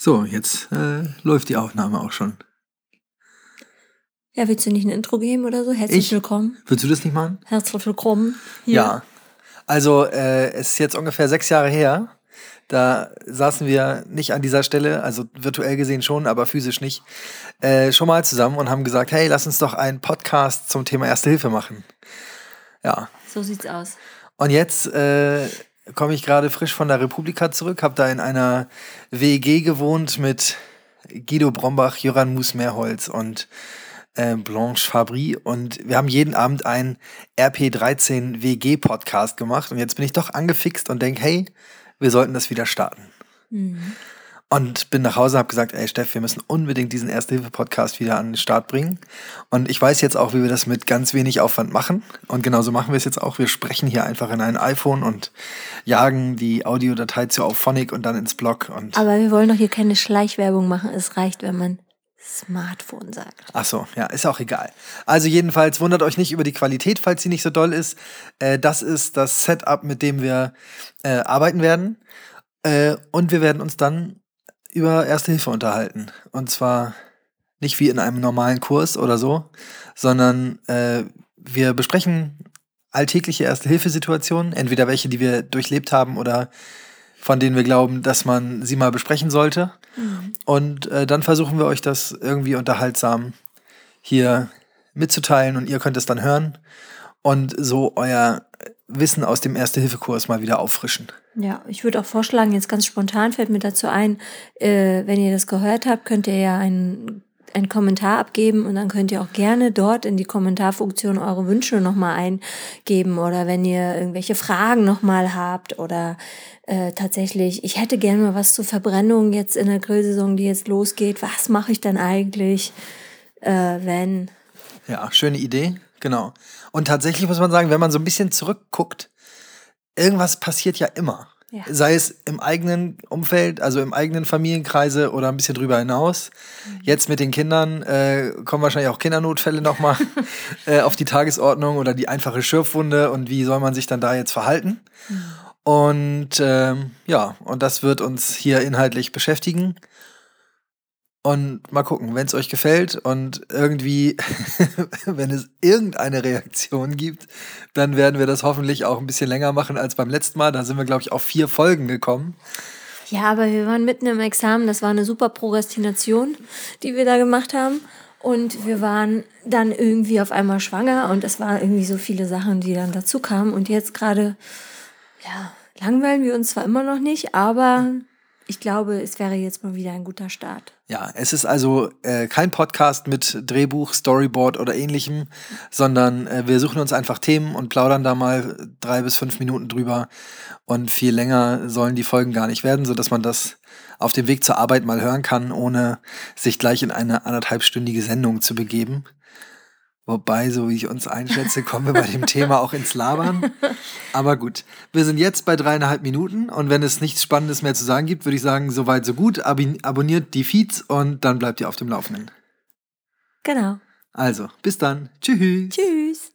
So, jetzt äh, läuft die Aufnahme auch schon. Ja, willst du nicht ein Intro geben oder so? Herzlich Ich? willkommen. Willst du das nicht machen? Herzlich willkommen. hier. Ja. Also, äh, es ist jetzt ungefähr sechs Jahre her. Da saßen wir nicht an dieser Stelle, also virtuell gesehen schon, aber physisch nicht, äh, schon mal zusammen und haben gesagt, hey, lass uns doch einen Podcast zum Thema Erste Hilfe machen. Ja. So sieht's aus. Und jetzt äh, komme ich gerade frisch von der Republika zurück, habe da in einer WEG gewohnt mit Guido Brombach, Jöran Mus-Mehrholz und äh, Blanche Fabry. Und wir haben jeden Abend einen RP13 WG-Podcast gemacht. Und jetzt bin ich doch angefixt und denke, hey, wir sollten das wieder starten. Und bin nach Hause und habe gesagt, ey Steff, wir müssen unbedingt diesen Erste-Hilfe-Podcast wieder an den Start bringen. Und ich weiß jetzt auch, wie wir das mit ganz wenig Aufwand machen. Und genauso machen wir es jetzt auch. Wir sprechen hier einfach in ein iPhone und jagen die Audiodatei zu Auphonic und dann ins Blog. Und Aber wir wollen doch hier keine Schleichwerbung machen. Es reicht, wenn man Smartphone sagt. Ach so, ja, ist auch egal. Also jedenfalls wundert euch nicht über die Qualität, falls sie nicht so doll ist. Äh, das ist das Setup, mit dem wir äh, arbeiten werden. Äh, und wir werden uns dann über Erste Hilfe unterhalten. Und zwar nicht wie in einem normalen Kurs oder so, sondern äh, wir besprechen alltägliche Erste-Hilfe-Situationen, entweder welche, die wir durchlebt haben oder von denen wir glauben, dass man sie mal besprechen sollte. Und äh, dann versuchen wir euch das irgendwie unterhaltsam hier mitzuteilen und ihr könnt es dann hören und so euer Wissen aus dem Erste-Hilfe-Kurs mal wieder auffrischen. Ja, ich würde auch vorschlagen, jetzt ganz spontan fällt mir dazu ein, äh, wenn ihr das gehört habt, könnt ihr ja einen, einen Kommentar abgeben und dann könnt ihr auch gerne dort in die Kommentarfunktion eure Wünsche nochmal eingeben oder wenn ihr irgendwelche Fragen nochmal habt oder äh, tatsächlich, ich hätte gerne mal was zur Verbrennung jetzt in der Grillsaison, die jetzt losgeht. Was mache ich dann eigentlich, äh, wenn? Ja, schöne Idee, genau. Und tatsächlich muss man sagen, wenn man so ein bisschen zurückguckt, irgendwas passiert ja immer. Ja. Sei es im eigenen Umfeld, also im eigenen Familienkreise oder ein bisschen drüber hinaus. Jetzt mit den Kindern äh, kommen wahrscheinlich auch Kindernotfälle nochmal äh, auf die Tagesordnung oder die einfache Schürfwunde und wie soll man sich dann da jetzt verhalten. Und ähm, ja, und das wird uns hier inhaltlich beschäftigen. Und mal gucken, wenn es euch gefällt und irgendwie, wenn es irgendeine Reaktion gibt, dann werden wir das hoffentlich auch ein bisschen länger machen als beim letzten Mal. Da sind wir, glaube ich, auf vier Folgen gekommen. Ja, aber wir waren mitten im Examen. Das war eine super Prokrastination, die wir da gemacht haben. Und wir waren dann irgendwie auf einmal schwanger und es waren irgendwie so viele Sachen, die dann dazu kamen. Und jetzt gerade, ja, langweilen wir uns zwar immer noch nicht, aber ich glaube, es wäre jetzt mal wieder ein guter Start. Ja, es ist also äh, kein Podcast mit Drehbuch, Storyboard oder ähnlichem, sondern äh, wir suchen uns einfach Themen und plaudern da mal drei bis fünf Minuten drüber. Und viel länger sollen die Folgen gar nicht werden, sodass man das auf dem Weg zur Arbeit mal hören kann, ohne sich gleich in eine anderthalbstündige Sendung zu begeben. Wobei, so wie ich uns einschätze, kommen wir bei dem Thema auch ins Labern. Aber gut, wir sind jetzt bei dreieinhalb Minuten und wenn es nichts Spannendes mehr zu sagen gibt, würde ich sagen, soweit so gut. Abi abonniert die Feeds und dann bleibt ihr auf dem Laufenden. Genau. Also, bis dann. Tschüss. Tschüss.